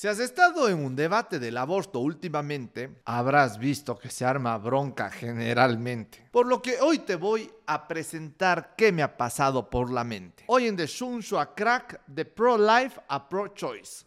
Si has estado en un debate del aborto últimamente, habrás visto que se arma bronca generalmente. Por lo que hoy te voy a presentar qué me ha pasado por la mente. Hoy en The Shunshu a Crack, de Pro-Life a Pro-Choice.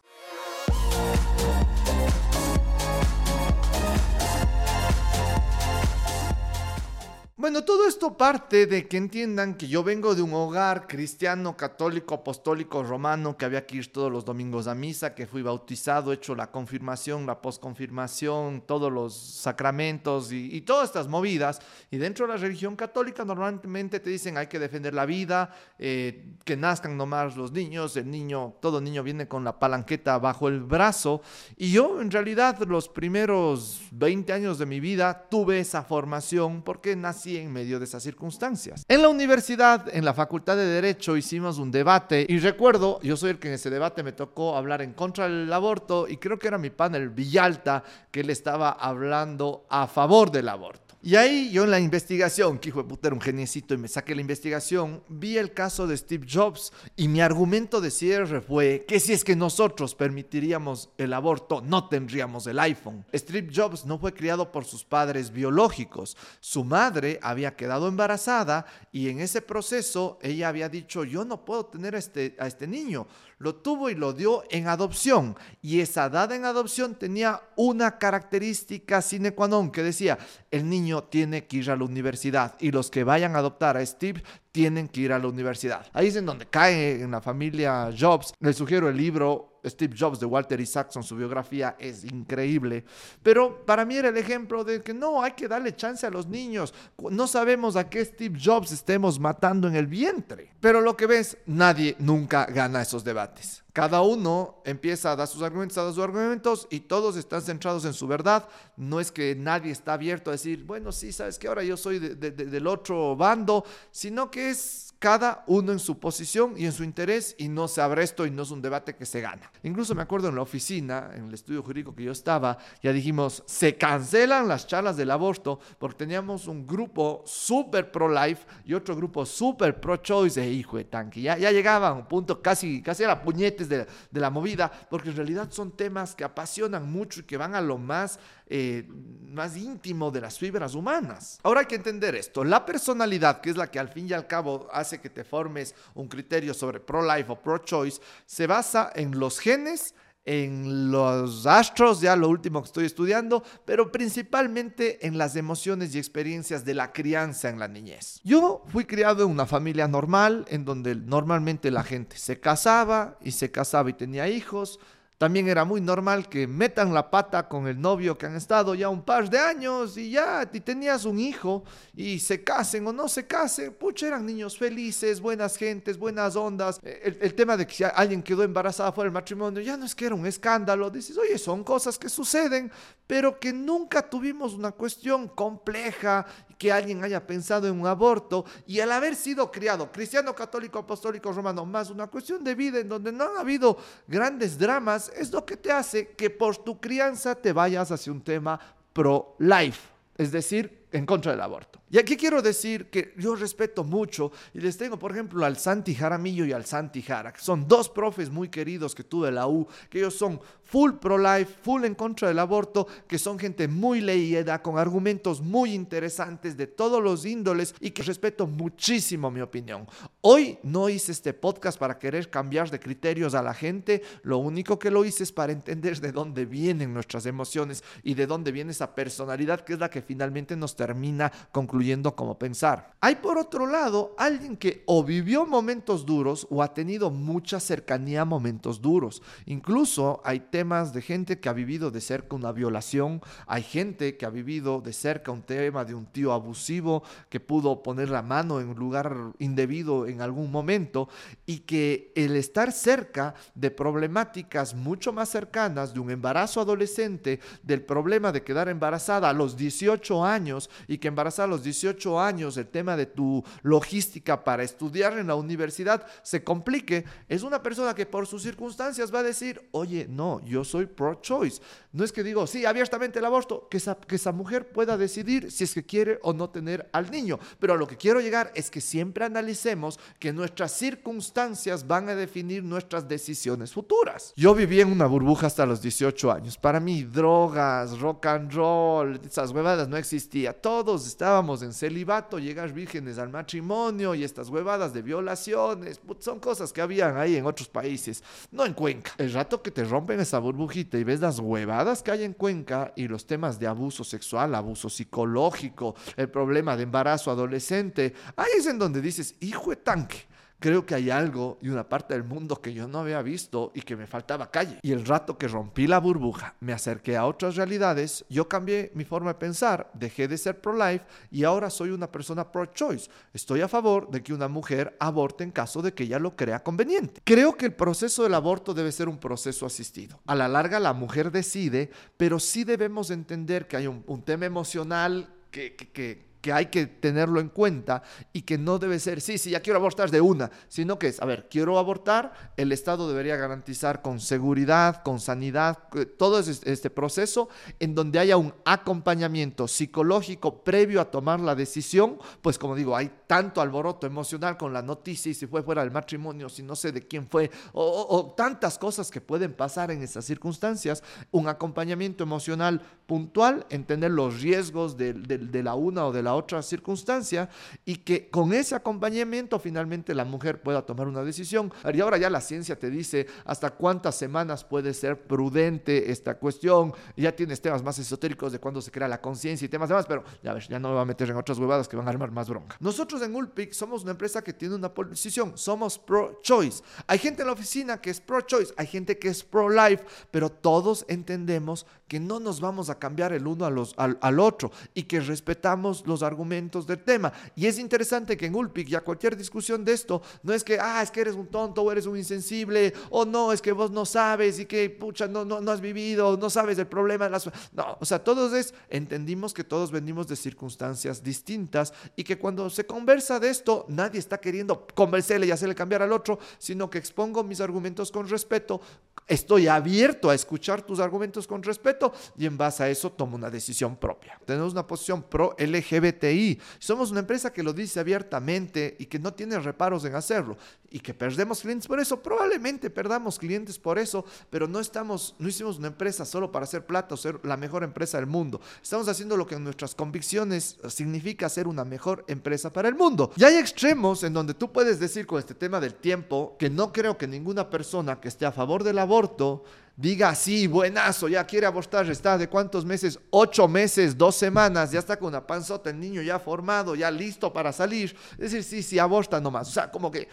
Bueno, todo esto parte de que entiendan que yo vengo de un hogar cristiano, católico, apostólico, romano, que había que ir todos los domingos a misa, que fui bautizado, hecho la confirmación, la posconfirmación, todos los sacramentos y, todas estas movidas. Y dentro de la religión católica normalmente te dicen hay que defender la vida, eh, que nazcan nomás los niños, el niño, todo niño viene con la palanqueta bajo el brazo. Y yo en realidad los primeros 20 años de mi vida tuve esa formación porque nací en medio de esas circunstancias. En la universidad, en la Facultad de Derecho, hicimos un debate y recuerdo, yo soy el que en ese debate me tocó hablar en contra del aborto y creo que era mi panel Villalta que le estaba hablando a favor del aborto. Y ahí yo en la investigación, que hijo de puta era un geniecito y me saqué la investigación, vi el caso de Steve Jobs y mi argumento de cierre fue que si es que nosotros permitiríamos el aborto, no tendríamos el iPhone. Steve Jobs no fue criado por sus padres biológicos. Su madre había quedado embarazada y en ese proceso ella había dicho, yo no puedo tener a este, a este niño. Lo tuvo y lo dio en adopción. Y esa dada en adopción tenía una característica sine qua non que decía, el niño tiene que ir a la universidad y los que vayan a adoptar a Steve tienen que ir a la universidad. Ahí es en donde cae en la familia Jobs. Les sugiero el libro Steve Jobs de Walter Isaacson, su biografía es increíble. Pero para mí era el ejemplo de que no, hay que darle chance a los niños. No sabemos a qué Steve Jobs estemos matando en el vientre. Pero lo que ves, nadie nunca gana esos debates. Cada uno empieza a dar sus argumentos, a dar sus argumentos y todos están centrados en su verdad. No es que nadie está abierto a decir, bueno, sí, sabes que ahora yo soy del otro bando, sino que es cada uno en su posición y en su interés y no se abre esto y no es un debate que se gana. Incluso me acuerdo en la oficina, en el estudio jurídico que yo estaba, ya dijimos, se cancelan las charlas del aborto porque teníamos un grupo súper pro-life y otro grupo súper pro-choice de hijo de tanque. Ya, ya llegaba a un punto casi, casi a la puñetes de la movida porque en realidad son temas que apasionan mucho y que van a lo más eh, más íntimo de las fibras humanas. Ahora hay que entender esto. La personalidad, que es la que al fin y al cabo hace que te formes un criterio sobre pro-life o pro-choice, se basa en los genes en los astros, ya lo último que estoy estudiando, pero principalmente en las emociones y experiencias de la crianza en la niñez. Yo fui criado en una familia normal, en donde normalmente la gente se casaba y se casaba y tenía hijos, también era muy normal que metan la pata con el novio que han estado ya un par de años y ya y tenías un hijo y se casen o no se casen. Pucha, eran niños felices, buenas gentes, buenas ondas. El, el tema de que si alguien quedó embarazada fuera del matrimonio ya no es que era un escándalo. Dices, oye, son cosas que suceden, pero que nunca tuvimos una cuestión compleja que alguien haya pensado en un aborto y al haber sido criado cristiano, católico, apostólico, romano, más una cuestión de vida en donde no ha habido grandes dramas, es lo que te hace que por tu crianza te vayas hacia un tema pro-life, es decir, en contra del aborto. Y aquí quiero decir que yo respeto mucho y les tengo, por ejemplo, al Santi Jaramillo y al Santi Jara, que son dos profes muy queridos que tuve la U, que ellos son full pro-life, full en contra del aborto, que son gente muy leída, con argumentos muy interesantes de todos los índoles y que respeto muchísimo mi opinión. Hoy no hice este podcast para querer cambiar de criterios a la gente, lo único que lo hice es para entender de dónde vienen nuestras emociones y de dónde viene esa personalidad que es la que finalmente nos termina concluyendo como pensar. Hay por otro lado alguien que o vivió momentos duros o ha tenido mucha cercanía a momentos duros. Incluso hay temas de gente que ha vivido de cerca una violación, hay gente que ha vivido de cerca un tema de un tío abusivo que pudo poner la mano en un lugar indebido en algún momento y que el estar cerca de problemáticas mucho más cercanas de un embarazo adolescente, del problema de quedar embarazada a los 18 años y que embarazada a los 18 años el tema de tu logística para estudiar en la universidad se complique, es una persona que por sus circunstancias va a decir, oye, no, yo soy pro-choice. No es que digo, sí, abiertamente el aborto, que esa, que esa mujer pueda decidir si es que quiere o no tener al niño. Pero a lo que quiero llegar es que siempre analicemos que nuestras circunstancias van a definir nuestras decisiones futuras. Yo viví en una burbuja hasta los 18 años. Para mí, drogas, rock and roll, esas huevadas no existía. Todos estábamos en celibato, llegar vírgenes al matrimonio y estas huevadas de violaciones, son cosas que habían ahí en otros países, no en Cuenca. El rato que te rompen esa burbujita y ves las huevadas que hay en Cuenca y los temas de abuso sexual, abuso psicológico, el problema de embarazo adolescente, ahí es en donde dices, hijo de tanque creo que hay algo y una parte del mundo que yo no había visto y que me faltaba calle. Y el rato que rompí la burbuja, me acerqué a otras realidades, yo cambié mi forma de pensar, dejé de ser pro-life y ahora soy una persona pro-choice. Estoy a favor de que una mujer aborte en caso de que ella lo crea conveniente. Creo que el proceso del aborto debe ser un proceso asistido. A la larga la mujer decide, pero sí debemos entender que hay un, tema emocional que, que que hay que tenerlo en cuenta y que no debe ser, sí, sí, ya quiero abortar de una, sino que es, a ver, quiero abortar, el Estado debería garantizar con seguridad, con sanidad, todo este proceso en donde haya un acompañamiento psicológico previo a tomar la decisión, pues como digo, hay tanto alboroto emocional con la noticia y si fue fuera del matrimonio, si no sé de quién fue, o, tantas cosas que pueden pasar en esas circunstancias, un acompañamiento emocional puntual, entender los riesgos de, la una o de la otra circunstancia y que con ese acompañamiento finalmente la mujer pueda tomar una decisión. Y ahora ya la ciencia te dice hasta cuántas semanas puede ser prudente esta cuestión. Ya tienes temas más esotéricos de cuándo se crea la conciencia y temas demás, pero ya ves, ya no me voy a meter en otras huevadas que van a armar más bronca. Nosotros en Ulpic somos una empresa que tiene una posición, somos pro-choice. Hay gente en la oficina que es pro-choice, hay gente que es pro-life, pero todos entendemos que no nos vamos a cambiar el uno a los, al, al otro y que respetamos los argumentos del tema. Y es interesante que en Ulpic ya cualquier discusión de esto no es que, ah, es que eres un tonto o eres un insensible, o no, es que vos no sabes y que, pucha, no, no, no has vivido, no sabes el problema de las... No, o sea, todos es, entendimos que todos venimos de circunstancias distintas y que cuando se conversa de esto, nadie está queriendo convencerle y hacerle cambiar al otro, sino que expongo mis argumentos con respeto, estoy abierto a escuchar tus argumentos con respeto y en base a eso tomo una decisión propia. Tenemos una posición pro LGBT somos una empresa que lo dice abiertamente y que no tiene reparos en hacerlo y que perdemos clientes por eso. Probablemente perdamos clientes por eso, pero no estamos, no hicimos una empresa solo para hacer plata o ser la mejor empresa del mundo. Estamos haciendo lo que en nuestras convicciones significa ser una mejor empresa para el mundo. Y hay extremos en donde tú puedes decir con este tema del tiempo que no creo que ninguna persona que esté a favor del aborto diga, sí, buenazo, ya quiere abortar, está de cuántos meses, ocho meses, dos semanas, ya está con una panzota, el niño ya formado, ya listo para salir. Es decir, sí, sí, aborta nomás. O sea, como que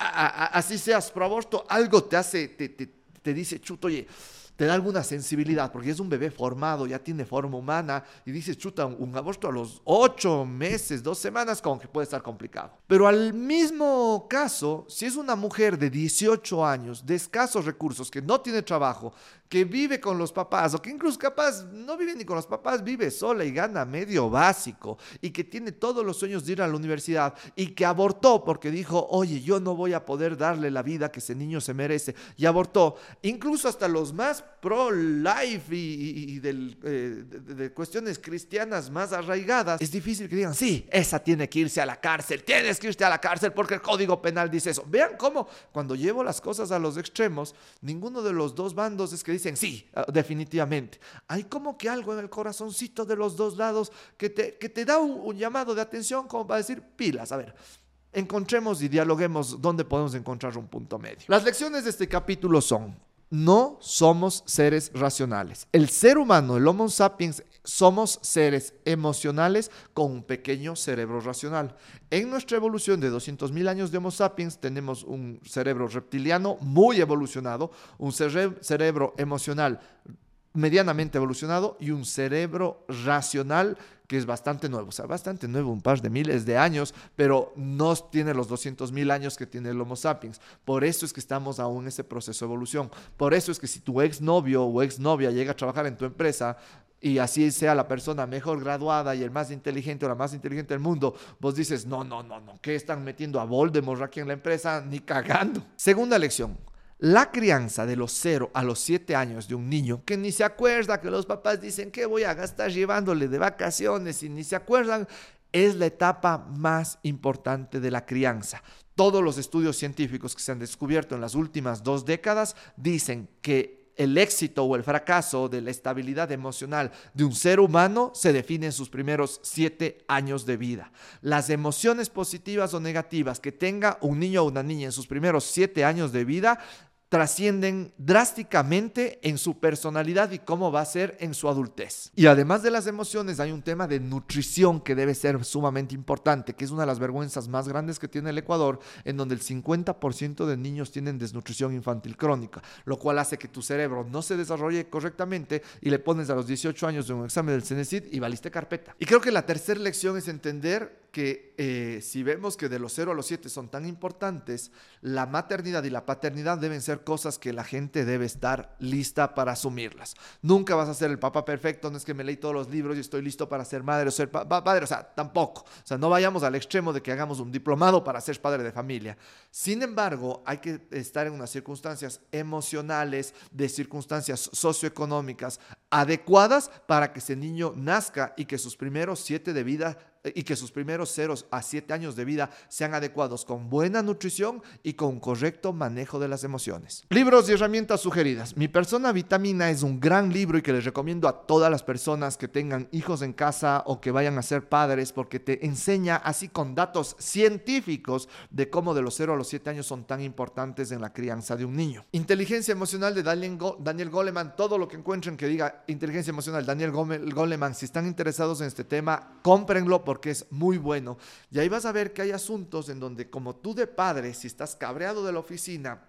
así seas pro aborto, algo te hace, te, dice, chuto, oye, te da alguna sensibilidad, porque es un bebé formado, ya tiene forma humana, y dices, chuta, un, aborto a los ocho meses, dos semanas, como que puede estar complicado. Pero al mismo caso, si es una mujer de 18 años, de escasos recursos, que no tiene trabajo, que vive con los papás o que incluso capaz no vive ni con los papás, vive sola y gana medio básico y que tiene todos los sueños de ir a la universidad y que abortó porque dijo, oye, yo no voy a poder darle la vida que ese niño se merece y abortó. Incluso hasta los más pro-life y, eh, de, cuestiones cristianas más arraigadas, es difícil que digan, sí, esa tiene que irse a la cárcel, tienes que irse a la cárcel porque el código penal dice eso. Vean cómo cuando llevo las cosas a los extremos, ninguno de los dos bandos es que dicen sí, ah, definitivamente. Hay como que algo en el corazoncito de los dos lados que te, que te da un, llamado de atención como para decir pilas, a ver, encontremos y dialoguemos dónde podemos encontrar un punto medio. Las lecciones de este capítulo son, no somos seres racionales. El ser humano, el Homo sapiens, somos seres emocionales con un pequeño cerebro racional. En nuestra evolución de 200.000 años de Homo sapiens tenemos un cerebro reptiliano muy evolucionado, un cerebro emocional medianamente evolucionado y un cerebro racional que es bastante nuevo, o sea, bastante nuevo, un par de miles de años, pero no tiene los 200 mil años que tiene el Homo sapiens. Por eso es que estamos aún en ese proceso de evolución. Por eso es que si tu exnovio o exnovia llega a trabajar en tu empresa, y así sea la persona mejor graduada y el más inteligente o la más inteligente del mundo, vos dices, no, no, no, no, ¿qué están metiendo a Voldemort aquí en la empresa? Ni cagando. Segunda lección. La crianza de los 0 a los 7 años de un niño que ni se acuerda que los papás dicen que voy a gastar llevándole de vacaciones y ni se acuerdan, es la etapa más importante de la crianza. Todos los estudios científicos que se han descubierto en las últimas dos décadas dicen que el éxito o el fracaso de la estabilidad emocional de un ser humano se define en sus primeros siete años de vida. Las emociones positivas o negativas que tenga un niño o una niña en sus primeros siete años de vida trascienden drásticamente en su personalidad y cómo va a ser en su adultez. Y además de las emociones, hay un tema de nutrición que debe ser sumamente importante, que es una de las vergüenzas más grandes que tiene el Ecuador, en donde el 50% de niños tienen desnutrición infantil crónica, lo cual hace que tu cerebro no se desarrolle correctamente y le pones a los 18 años de un examen del CENESID y valiste carpeta. Y creo que la tercera lección es entender que eh, si vemos que de los 0 a los 7 son tan importantes, la maternidad y la paternidad deben ser cosas que la gente debe estar lista para asumirlas. Nunca vas a ser el papá perfecto, no es que me leí todos los libros y estoy listo para ser madre o ser padre, o sea, tampoco. O sea, no vayamos al extremo de que hagamos un diplomado para ser padre de familia. Sin embargo, hay que estar en unas circunstancias emocionales, de circunstancias socioeconómicas adecuadas para que ese niño nazca y que sus primeros siete de vida y que sus primeros ceros a siete años de vida sean adecuados con buena nutrición y con correcto manejo de las emociones. Libros y herramientas sugeridas. Mi persona vitamina es un gran libro y que les recomiendo a todas las personas que tengan hijos en casa o que vayan a ser padres porque te enseña así con datos científicos de cómo de los 0 a los 7 años son tan importantes en la crianza de un niño. Inteligencia emocional de Daniel, Daniel Goleman. Todo lo que encuentren que diga inteligencia emocional Daniel Goleman, si están interesados en este tema, cómprenlo porque es muy bueno. Y ahí vas a ver que hay asuntos en donde como tú de padre, si estás cabreado de la oficina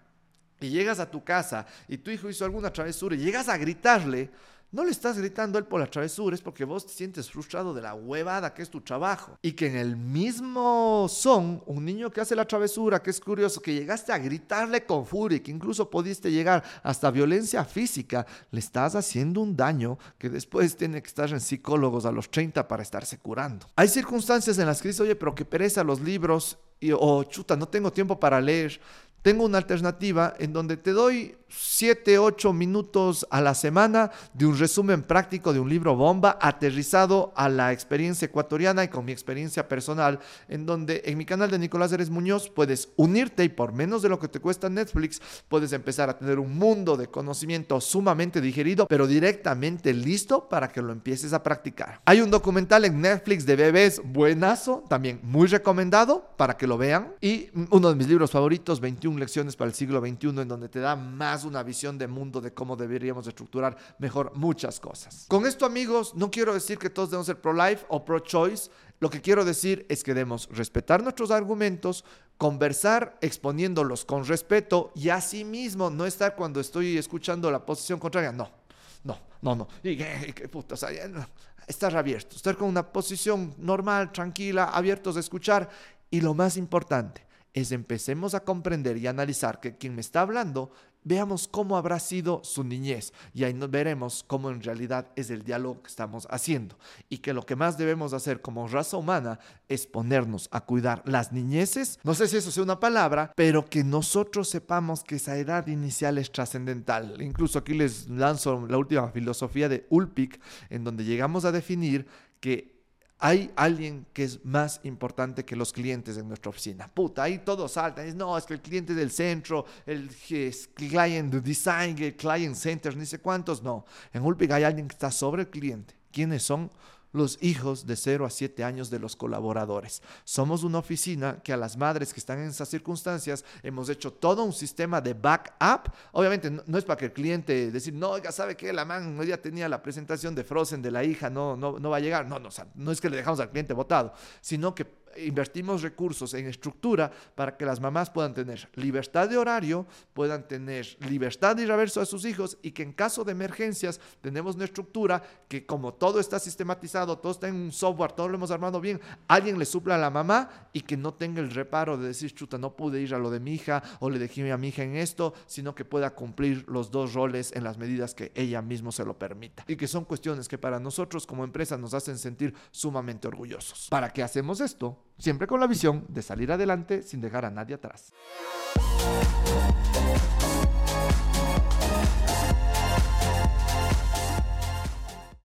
y llegas a tu casa y tu hijo hizo alguna travesura y llegas a gritarle, no le estás gritando él por la travesura, es porque vos te sientes frustrado de la huevada que es tu trabajo. Y que en el mismo son, un niño que hace la travesura, que es curioso, que llegaste a gritarle con furia, que incluso pudiste llegar hasta violencia física, le estás haciendo un daño que después tiene que estar en psicólogos a los 30 para estarse curando. Hay circunstancias en las que dices, oye, pero que pereza los libros, y, o chuta, no tengo tiempo para leer. Tengo una alternativa en donde te doy 7, 8 minutos a la semana de un resumen práctico de un libro bomba aterrizado a la experiencia ecuatoriana y con mi experiencia personal, en donde en mi canal de Nicolás Eres Muñoz puedes unirte y por menos de lo que te cuesta Netflix puedes empezar a tener un mundo de conocimiento sumamente digerido, pero directamente listo para que lo empieces a practicar. Hay un documental en Netflix de bebés buenazo, también muy recomendado para que lo vean, y uno de mis libros favoritos, 21 lecciones para el siglo XXI, en donde te da más una visión de mundo de cómo deberíamos estructurar mejor muchas cosas. Con esto, amigos, no quiero decir que todos debemos ser pro-life o pro-choice. Lo que quiero decir es que debemos respetar nuestros argumentos, conversar exponiéndolos con respeto y asimismo no estar cuando estoy escuchando la posición contraria. No, no, no, no. Y qué puta, estar abierto, estar con una posición normal, tranquila, abiertos a escuchar y lo más importante es empecemos a comprender y analizar que quien me está hablando veamos cómo habrá sido su niñez. Y ahí veremos cómo en realidad es el diálogo que estamos haciendo. Y que lo que más debemos hacer como raza humana es ponernos a cuidar las niñeces, no sé si eso sea una palabra, pero que nosotros sepamos que esa edad inicial es trascendental. Incluso aquí les lanzo la última filosofía de Ulpik en donde llegamos a definir que hay alguien que es más importante que los clientes en nuestra oficina. Puta, ahí todos saltan. no, es que el cliente del centro, el client design, el client center, ni sé cuántos. No, en Ulpig hay alguien que está sobre el cliente. ¿Quiénes son? Los hijos de 0 a 7 años de los colaboradores. Somos una oficina que a las madres que están en esas circunstancias hemos hecho todo un sistema de backup. Obviamente no, es para que el cliente decir, no, oiga, ¿sabe que La man ya tenía la presentación de Frozen de la hija, no, no, no va a llegar. No, no, no es que le dejamos al cliente votado, sino que invertimos recursos en estructura para que las mamás puedan tener libertad de horario, puedan tener libertad de ir a ver a sus hijos y que en caso de emergencias tenemos una estructura que como todo está sistematizado, todo está en un software, todo lo hemos armado bien, alguien le supla a la mamá y que no tenga el reparo de decir, chuta, no pude ir a lo de mi hija o le dejé a mi hija en esto, sino que pueda cumplir los dos roles en las medidas que ella mismo se lo permita. Y que son cuestiones que para nosotros como empresa nos hacen sentir sumamente orgullosos. ¿Para qué hacemos esto? Siempre con la visión de salir adelante sin dejar a nadie atrás.